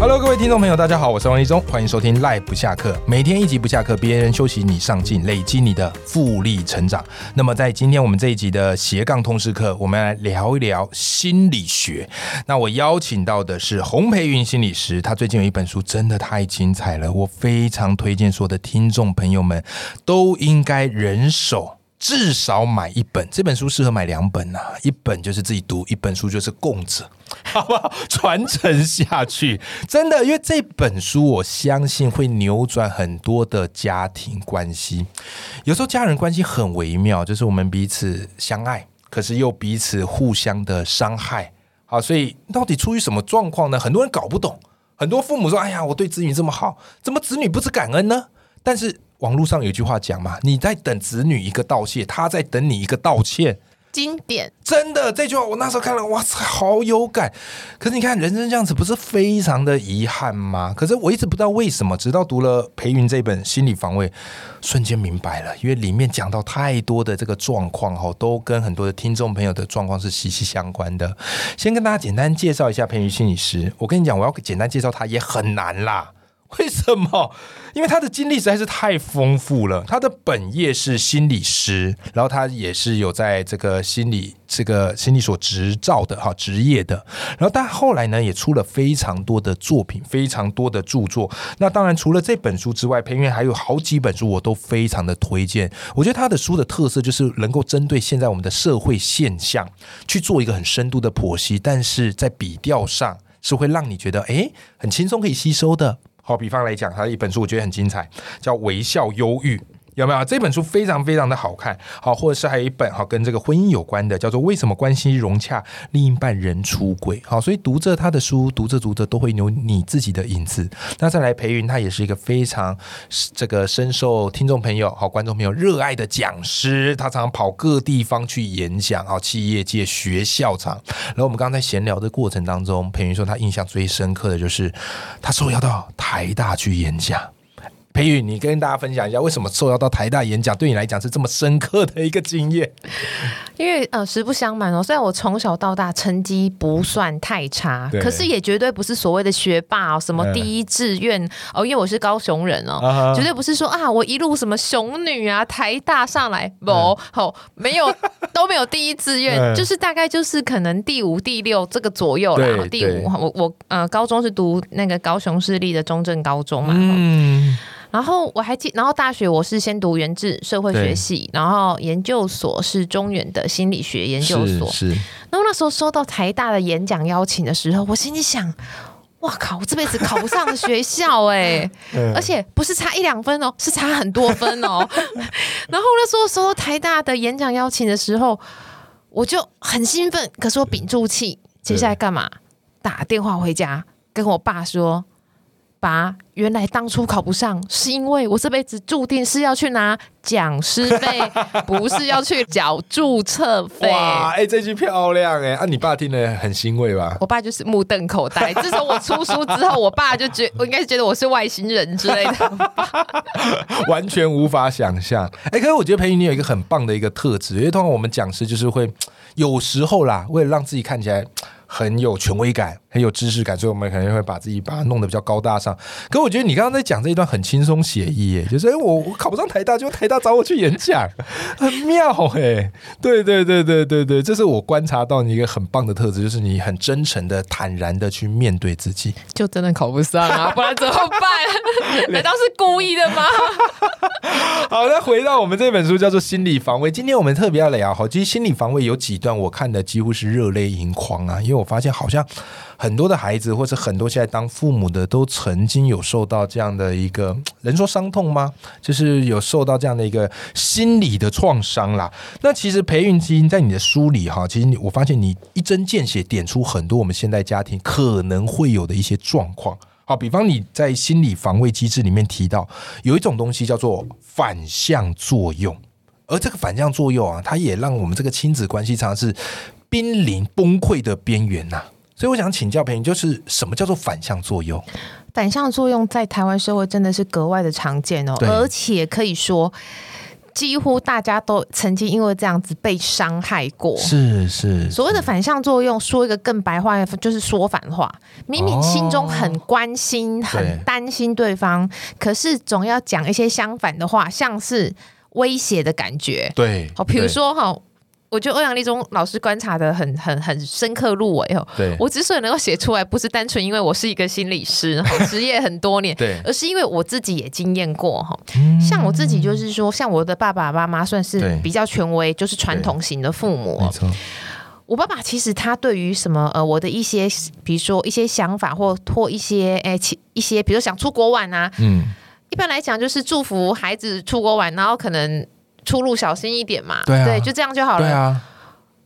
Hello，各位听众朋友，大家好，我是王立忠，欢迎收听 Live 不下课，每天一集不下课，别人休息你上进，累积你的复利成长。那么在今天我们这一集的斜杠通识课，我们来聊一聊心理学。那我邀请到的是洪培云心理师，他最近有一本书真的太精彩了，我非常推荐所有的听众朋友们都应该人手。至少买一本，这本书适合买两本呐，一本就是自己读，一本书就是供着，好不好？传承下去，真的，因为这本书我相信会扭转很多的家庭关系。有时候家人关系很微妙，就是我们彼此相爱，可是又彼此互相的伤害。好，所以到底出于什么状况呢？很多人搞不懂。很多父母说：“哎呀，我对子女这么好，怎么子女不知感恩呢？”但是。网络上有句话讲嘛，你在等子女一个道谢，他在等你一个道歉。经典，真的这句话我那时候看了，哇塞，好有感。可是你看人生这样子，不是非常的遗憾吗？可是我一直不知道为什么，直到读了裴云这本《心理防卫》，瞬间明白了，因为里面讲到太多的这个状况哈，都跟很多的听众朋友的状况是息息相关的。先跟大家简单介绍一下裴云心理师，我跟你讲，我要简单介绍他也很难啦。为什么？因为他的经历实在是太丰富了。他的本业是心理师，然后他也是有在这个心理这个心理所执照的哈职业的。然后但后来呢，也出了非常多的作品，非常多的著作。那当然除了这本书之外，裴云还有好几本书，我都非常的推荐。我觉得他的书的特色就是能够针对现在我们的社会现象去做一个很深度的剖析，但是在笔调上是会让你觉得哎很轻松可以吸收的。好，比方来讲，他一本书我觉得很精彩，叫《微笑忧郁》。有没有这本书非常非常的好看？好，或者是还有一本哈跟这个婚姻有关的，叫做《为什么关系融洽，另一半人出轨》。好，所以读着他的书，读着读着都会有你自己的影子。那再来，裴云他也是一个非常这个深受听众朋友、好观众朋友热爱的讲师。他常常跑各地方去演讲，好，企业界、学校场。然后我们刚刚在闲聊的过程当中，裴云说他印象最深刻的就是他受邀到台大去演讲。裴宇，你跟大家分享一下，为什么受邀到台大演讲，对你来讲是这么深刻的一个经验？因为呃，实不相瞒哦，虽然我从小到大成绩不算太差，可是也绝对不是所谓的学霸哦，什么第一志愿哦，因为我是高雄人哦，绝对不是说啊，我一路什么雄女啊，台大上来不好，没有 都没有第一志愿，就是大概就是可能第五、第六这个左右啦。第五，我我呃，高中是读那个高雄市立的中正高中嘛。嗯。然后我还记，然后大学我是先读原治社会学系，然后研究所是中原的心理学研究所。是。然后那时候收到台大的演讲邀请的时候，我心里想：哇靠，我这辈子考不上学校哎！而且不是差一两分哦，是差很多分哦。然后那时候收到台大的演讲邀请的时候，我就很兴奋，可是我屏住气，接下来干嘛？打电话回家跟我爸说。爸，原来当初考不上，是因为我这辈子注定是要去拿讲师费，不是要去缴注册费。哇，哎，这句漂亮哎！啊，你爸听了很欣慰吧？我爸就是目瞪口呆。自从我出书之后，我爸就觉，我应该是觉得我是外星人之类的，完全无法想象。哎，可是我觉得培育你有一个很棒的一个特质，因为通常我们讲师就是会有时候啦，为了让自己看起来。很有权威感，很有知识感，所以我们可能会把自己把它弄得比较高大上。可我觉得你刚刚在讲这一段很轻松写意，耶，就是哎，我我考不上台大，就台大找我去演讲，很妙哎。对对对对对对，这是我观察到你一个很棒的特质，就是你很真诚的、坦然的去面对自己。就真的考不上啊，不然怎么办？难道是故意的吗？好，那回到我们这本书叫做《心理防卫》，今天我们特别要聊好，其实《心理防卫》有几段我看的几乎是热泪盈眶啊，因为。我发现好像很多的孩子，或者很多现在当父母的，都曾经有受到这样的一个人说伤痛吗？就是有受到这样的一个心理的创伤啦。那其实培育基因在你的书里哈，其实我发现你一针见血点出很多我们现代家庭可能会有的一些状况。好，比方你在心理防卫机制里面提到有一种东西叫做反向作用，而这个反向作用啊，它也让我们这个亲子关系常常是。濒临崩溃的边缘呐，所以我想请教培云，就是什么叫做反向作用？反向作用在台湾社会真的是格外的常见哦，而且可以说。几乎大家都曾经因为这样子被伤害过，是是。所谓的反向作用，说一个更白话，就是说反话。明明心中很关心、很担心对方，可是总要讲一些相反的话，像是威胁的感觉。对，好，比如说哈。我觉得欧阳立中老师观察的很很很深刻入围哦。对，我之所以能够写出来，不是单纯因为我是一个心理师，职业很多年，对，而是因为我自己也经验过哈。像我自己就是说，像我的爸爸妈妈算是比较权威，就是传统型的父母。我爸爸其实他对于什么呃我的一些，比如说一些想法或或一些哎其一些，比如想出国玩啊，嗯，一般来讲就是祝福孩子出国玩，然后可能。出入小心一点嘛，对，就这样就好了。对啊，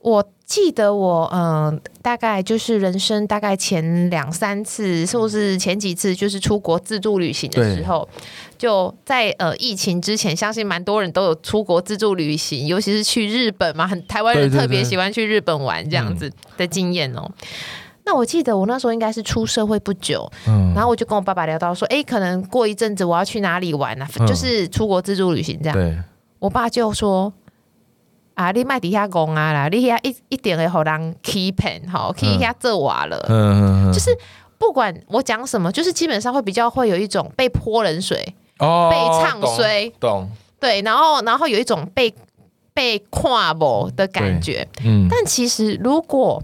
我记得我嗯，大概就是人生大概前两三次，是不是前几次，就是出国自助旅行的时候，就在呃疫情之前，相信蛮多人都有出国自助旅行，尤其是去日本嘛，很台湾人特别喜欢去日本玩这样子的经验哦。那我记得我那时候应该是出社会不久，嗯，然后我就跟我爸爸聊到说，哎，可能过一阵子我要去哪里玩啊？就是出国自助旅行这样。对。我爸就说：“啊，你卖底下讲啊啦，你遐一一点会好人欺骗，好欺下这瓦了。嗯就是不管我讲什么，就是基本上会比较会有一种被泼冷水，哦，被唱衰，懂？对，然后然后有一种被被跨步的感觉。嗯，但其实如果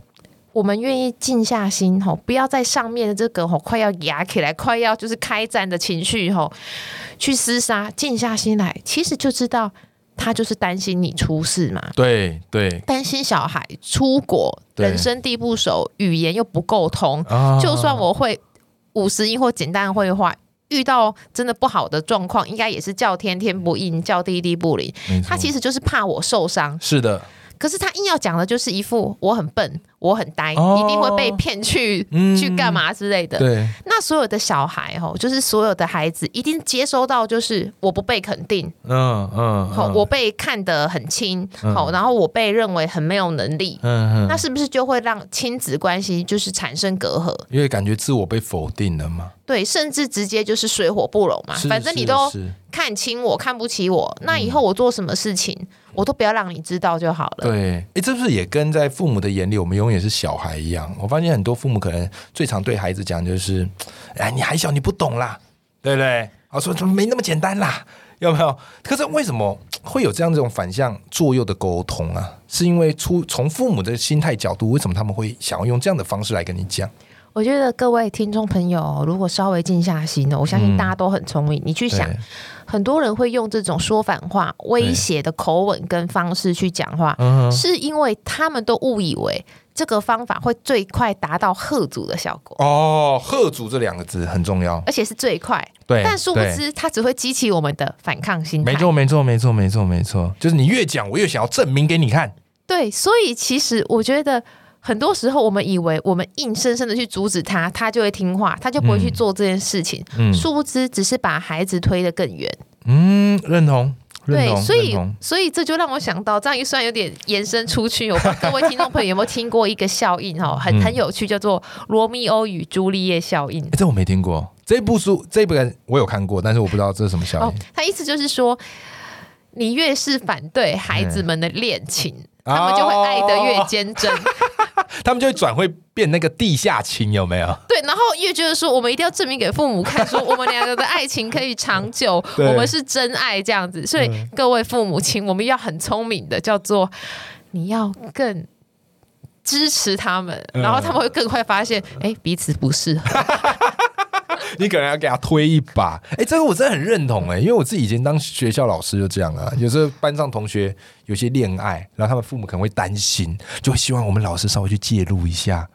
我们愿意静下心，吼，不要在上面的这个吼快要压起来，快要就是开战的情绪，吼，去厮杀，静下心来，其实就知道。”他就是担心你出事嘛，对对，担心小孩出国，人生地不熟，语言又不够通，就算我会五十音或简单绘画，遇到真的不好的状况，应该也是叫天天不应，叫地地不灵。他其实就是怕我受伤，是的。可是他硬要讲的就是一副我很笨，我很呆，一定会被骗去去干嘛之类的。对，那所有的小孩哈，就是所有的孩子一定接收到就是我不被肯定，嗯嗯，好，我被看得很轻，好，然后我被认为很没有能力，嗯嗯，那是不是就会让亲子关系就是产生隔阂？因为感觉自我被否定了嘛。对，甚至直接就是水火不容嘛。反正你都看清我，看不起我，那以后我做什么事情，我都不要让你知道就好了。对，哎，这不是也跟在父母的眼里，我们永远是小孩一样？我发现很多父母可能最常对孩子讲就是：哎，你还小，你不懂啦，对不对？啊，说怎么没那么简单啦？有没有？可是为什么会有这样这种反向作用的沟通啊？是因为出从父母的心态角度，为什么他们会想要用这样的方式来跟你讲？我觉得各位听众朋友，如果稍微静下心呢，我相信大家都很聪明。你去想，很多人会用这种说反话、威胁的口吻跟方式去讲话，是因为他们都误以为这个方法会最快达到贺阻的效果。哦，贺阻这两个字很重要，而且是最快。对，但殊不知，它只会激起我们的反抗心。没错，没错，没错，没错，没错，就是你越讲，我越想要证明给你看。对，所以其实我觉得。很多时候，我们以为我们硬生生的去阻止他，他就会听话，他就不会去做这件事情。嗯，殊不知只是把孩子推得更远。嗯，认同。对，所以所以这就让我想到，这样一算有点延伸出去。我不知道各位听众朋友有没有听过一个效应哈，很很有趣，叫做罗密欧与朱丽叶效应。这我没听过。这部书这本我有看过，但是我不知道这是什么效应。他意思就是说，你越是反对孩子们的恋情，他们就会爱得越坚贞。他们就会转会变那个地下情，有没有？对，然后越觉得说，我们一定要证明给父母看，说我们两个的爱情可以长久，我们是真爱这样子。所以各位父母亲，我们要很聪明的，叫做你要更支持他们，然后他们会更快发现，哎，彼此不适合。你可能要给他推一把，哎，这个我真的很认同哎，因为我自己以前当学校老师就这样啊，有时候班上同学有些恋爱，然后他们父母可能会担心，就会希望我们老师稍微去介入一下。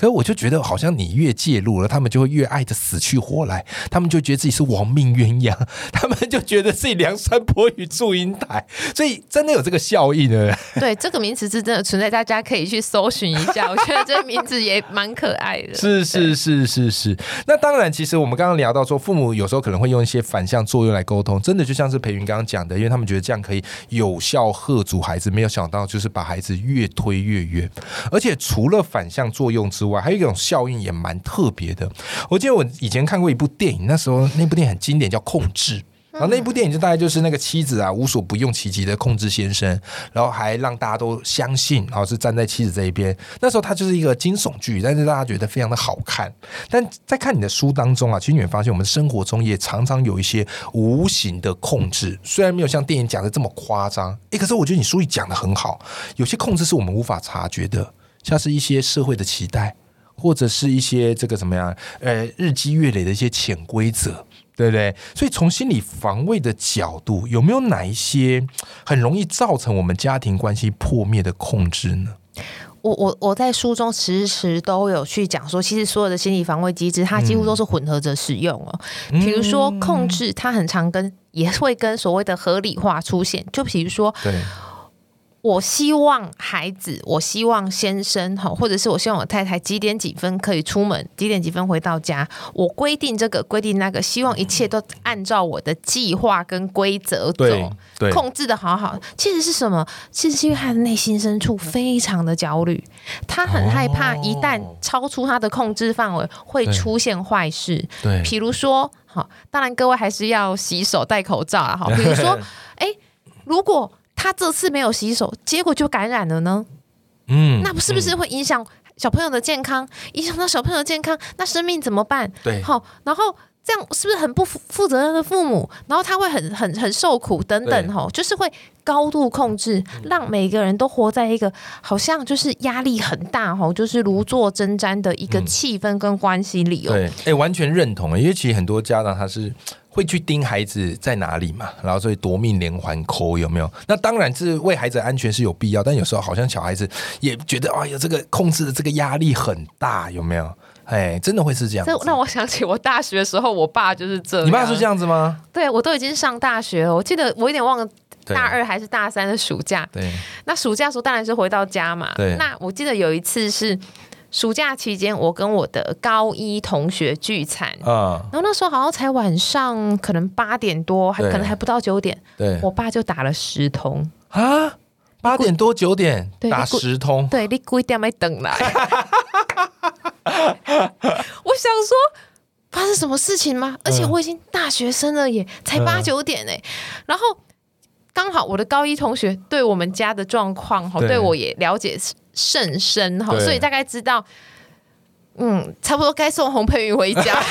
可是我就觉得，好像你越介入了，他们就会越爱的死去活来，他们就觉得自己是亡命鸳鸯，他们就觉得自己梁山伯与祝英台，所以真的有这个效应的。对，这个名词是真的存在，大家可以去搜寻一下。我觉得这个名字也蛮可爱的。是是是是是。那当然，其实我们刚刚聊到说，父母有时候可能会用一些反向作用来沟通，真的就像是培云刚刚讲的，因为他们觉得这样可以有效喝阻孩子，没有想到就是把孩子越推越远。而且除了反向作用之外，还有一种效应也蛮特别的。我记得我以前看过一部电影，那时候那部电影很经典，叫《控制》。然后那部电影就大概就是那个妻子啊无所不用其极的控制先生，然后还让大家都相信，然后是站在妻子这一边。那时候它就是一个惊悚剧，但是大家觉得非常的好看。但在看你的书当中啊，其实你会发现我们生活中也常常有一些无形的控制，虽然没有像电影讲的这么夸张，诶，可是我觉得你书里讲的很好，有些控制是我们无法察觉的，像是一些社会的期待，或者是一些这个怎么样，呃，日积月累的一些潜规则。对不对？所以从心理防卫的角度，有没有哪一些很容易造成我们家庭关系破灭的控制呢？我我我在书中时时都有去讲说，其实所有的心理防卫机制，它几乎都是混合着使用哦。比如说控制，它很常跟也会跟所谓的合理化出现，就比如说。我希望孩子，我希望先生哈，或者是我希望我太太几点几分可以出门，几点几分回到家。我规定这个，规定那个，希望一切都按照我的计划跟规则走，控制的好好。其实是什么？其实是因为他的内心深处非常的焦虑，他很害怕一旦超出他的控制范围会出现坏事。对，比如说，好，当然各位还是要洗手、戴口罩啊。好，比如说，哎，如果。他这次没有洗手，结果就感染了呢。嗯，那不是不是会影响小朋友的健康？影响到小朋友的健康，那生命怎么办？对，好，然后这样是不是很不负负责任的父母？然后他会很很很受苦等等，吼，就是会高度控制，让每个人都活在一个好像就是压力很大，哈，就是如坐针毡的一个气氛跟关系里哦。对，哎，完全认同，因为其实很多家长他是。会去盯孩子在哪里嘛，然后所以夺命连环扣有没有？那当然是为孩子安全是有必要，但有时候好像小孩子也觉得哎呀，这个控制的这个压力很大，有没有？哎，真的会是这样。这让我想起我大学的时候，我爸就是这。你爸是这样子吗？对，我都已经上大学了，我记得我有点忘了大二还是大三的暑假。对，那暑假时候当然是回到家嘛。对，那我记得有一次是。暑假期间，我跟我的高一同学聚餐，啊，然后那时候好像才晚上，可能八点多，还可能还不到九点，对，我爸就打了十通。啊，八点多九点打十通，对，你故意点没等来，我想说发生什么事情吗？而且我已经大学生了耶，才八九点哎，然后刚好我的高一同学对我们家的状况哈，对我也了解。甚深哈，所以大概知道，嗯，差不多该送洪佩瑜回家。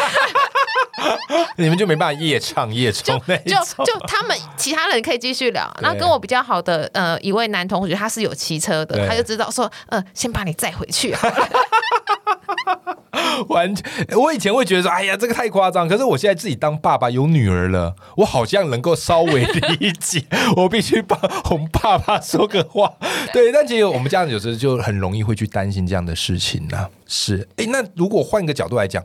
你们就没办法夜唱夜唱，就就他们其他人可以继续聊。然后跟我比较好的呃一位男同学，他是有骑车的，他就知道说，呃，先把你载回去。完全，我以前会觉得说，哎呀，这个太夸张。可是我现在自己当爸爸有女儿了，我好像能够稍微理解。我必须帮红爸爸说个话。对，但其实我们家长有时候就很容易会去担心这样的事情呢。是，哎，那如果换个角度来讲，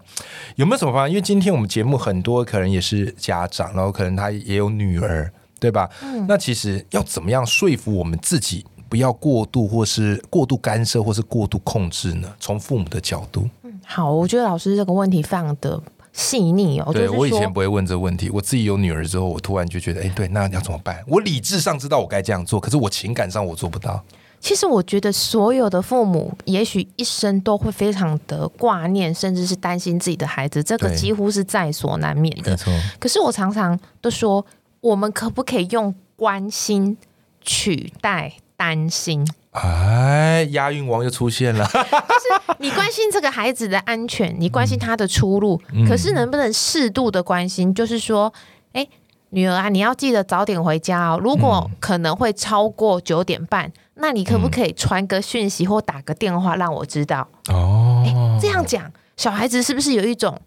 有没有什么方法？因为今天我们节目很多可能也是家长，然后可能他也有女儿，对吧？嗯，那其实要怎么样说服我们自己？不要过度，或是过度干涉，或是过度控制呢？从父母的角度，嗯，好，我觉得老师这个问题非常的细腻哦。对我以前不会问这个问题，我自己有女儿之后，我突然就觉得，哎，对，那要怎么办？我理智上知道我该这样做，可是我情感上我做不到。其实我觉得所有的父母，也许一生都会非常的挂念，甚至是担心自己的孩子，这个几乎是在所难免的。可是我常常都说，我们可不可以用关心取代？担心，哎，押韵王又出现了。就是你关心这个孩子的安全，你关心他的出路，可是能不能适度的关心？就是说，哎，女儿啊，你要记得早点回家哦。如果可能会超过九点半，那你可不可以传个讯息或打个电话让我知道？哦，这样讲，小孩子是不是有一种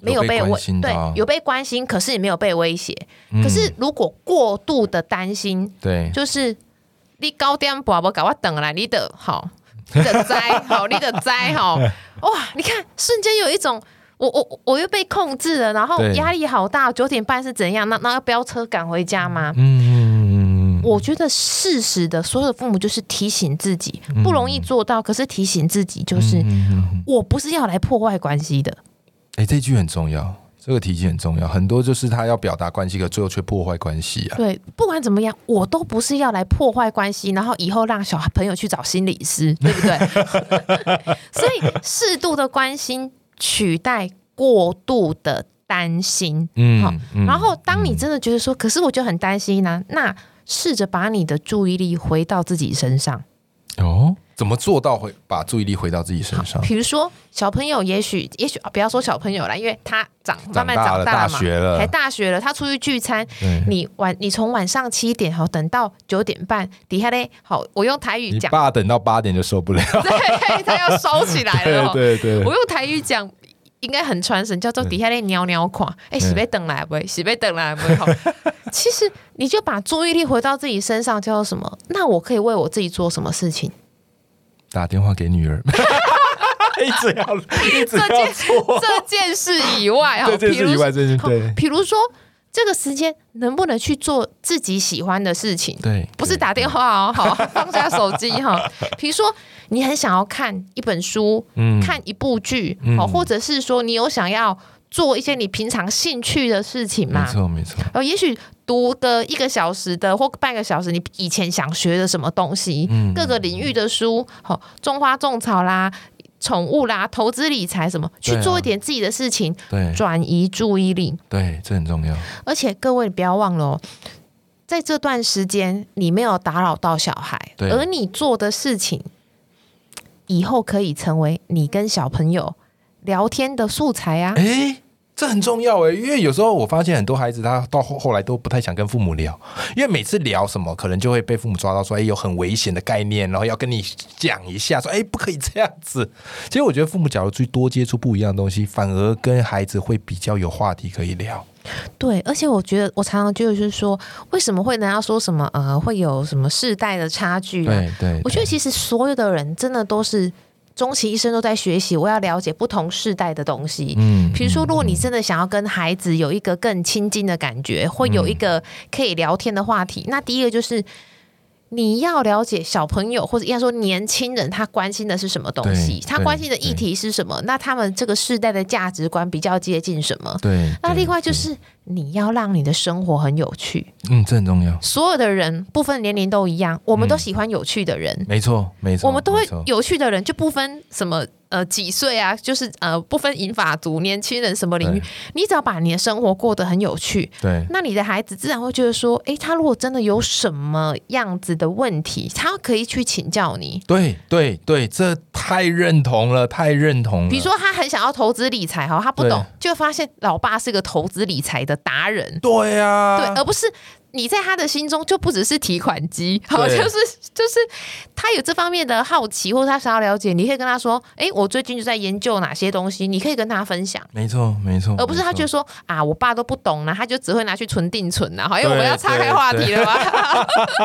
没有被威对有被关心，可是也没有被威胁？可是如果过度的担心，对，就是。你高点宝宝搞我等来，你的好，你的灾 好，你的灾好，哇！你看瞬间有一种，我我我又被控制了，然后压力好大。九点半是怎样？那那要飙车赶回家吗？嗯，我觉得适时的，所有的父母就是提醒自己，不容易做到，可是提醒自己就是，我不是要来破坏关系的。哎，这句很重要。这个提醒很重要，很多就是他要表达关系，可最后却破坏关系啊。对，不管怎么样，我都不是要来破坏关系，然后以后让小朋友去找心理师，对不对？所以适度的关心取代过度的担心，嗯，好。然后当你真的觉得说，可是我就很担心呢，那试着把你的注意力回到自己身上。哦。怎么做到会把注意力回到自己身上？比如说小朋友，也许也许不要说小朋友了，因为他长慢慢长大了嘛，还大学了，他出去聚餐，你晚你从晚上七点好等到九点半，底下嘞好，我用台语讲，爸等到八点就受不了，对他要烧起来了，对对，我用台语讲应该很传神，叫做底下嘞尿尿垮，哎，洗杯等来不？洗杯等来不？好，其实你就把注意力回到自己身上，叫做什么？那我可以为我自己做什么事情？打电话给女儿，一直要一直要做这件事以外哈，这件事以外，这件对，比如说这个时间能不能去做自己喜欢的事情？对，不是打电话哦，好，放下手机哈。比如说你很想要看一本书，嗯，看一部剧，好，或者是说你有想要。做一些你平常兴趣的事情嘛，没错没错。呃，也许读个一个小时的或半个小时，你以前想学的什么东西，各个领域的书，好，种花种草啦，宠物啦，投资理财什么，去做一点自己的事情，对，转移注意力，对，这很重要。而且各位不要忘了，在这段时间你没有打扰到小孩，而你做的事情，以后可以成为你跟小朋友。聊天的素材啊，哎，这很重要哎，因为有时候我发现很多孩子他到后后来都不太想跟父母聊，因为每次聊什么可能就会被父母抓到说，哎，有很危险的概念，然后要跟你讲一下，说，哎，不可以这样子。其实我觉得父母假如去多接触不一样的东西，反而跟孩子会比较有话题可以聊。对，而且我觉得我常常就是说，为什么会人家说什么呃，会有什么世代的差距？对对，我觉得其实所有的人真的都是。终其一生都在学习，我要了解不同世代的东西。嗯，比如说，如果你真的想要跟孩子有一个更亲近的感觉，或有一个可以聊天的话题，那第一个就是。你要了解小朋友或者应该说年轻人，他关心的是什么东西？他关心的议题是什么？那他们这个世代的价值观比较接近什么？对。那另外就是你要让你的生活很有趣。嗯，这很重要。所有的人不分年龄都一样，我们都喜欢有趣的人。没错，没错。我们都会有趣的人，就不分什么。呃，几岁啊？就是呃，不分银发族、年轻人什么领域，你只要把你的生活过得很有趣，对，那你的孩子自然会觉得说，哎，他如果真的有什么样子的问题，他可以去请教你。对对对，这太认同了，太认同了。比如说，他很想要投资理财哈，他不懂，就发现老爸是个投资理财的达人。对呀，对，而不是。你在他的心中就不只是提款机，好，就是就是他有这方面的好奇，或者他想要了解，你可以跟他说，哎，我最近就在研究哪些东西，你可以跟他分享。没错，没错，而不是他就说啊，我爸都不懂呢，他就只会拿去存定存呐，好，因为我们要岔开话题了嘛。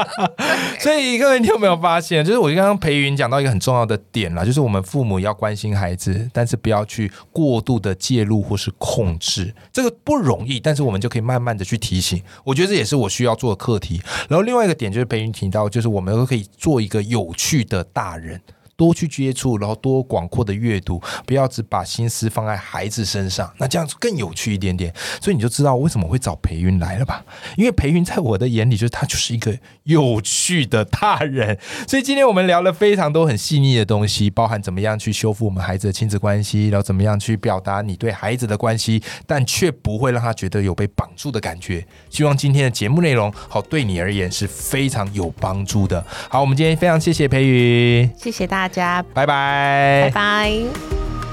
所以各位，你有没有发现，就是我刚刚裴云讲到一个很重要的点了，就是我们父母要关心孩子，但是不要去过度的介入或是控制，这个不容易，但是我们就可以慢慢的去提醒。我觉得这也是我。需要做的课题，然后另外一个点就是培云提到，就是我们都可以做一个有趣的大人。多去接触，然后多广阔的阅读，不要只把心思放在孩子身上，那这样子更有趣一点点。所以你就知道为什么会找培云来了吧？因为培云在我的眼里，就是他就是一个有趣的大人。所以今天我们聊了非常多很细腻的东西，包含怎么样去修复我们孩子的亲子关系，然后怎么样去表达你对孩子的关系，但却不会让他觉得有被绑住的感觉。希望今天的节目内容好对你而言是非常有帮助的。好，我们今天非常谢谢培云，谢谢大大家。拜拜，拜拜。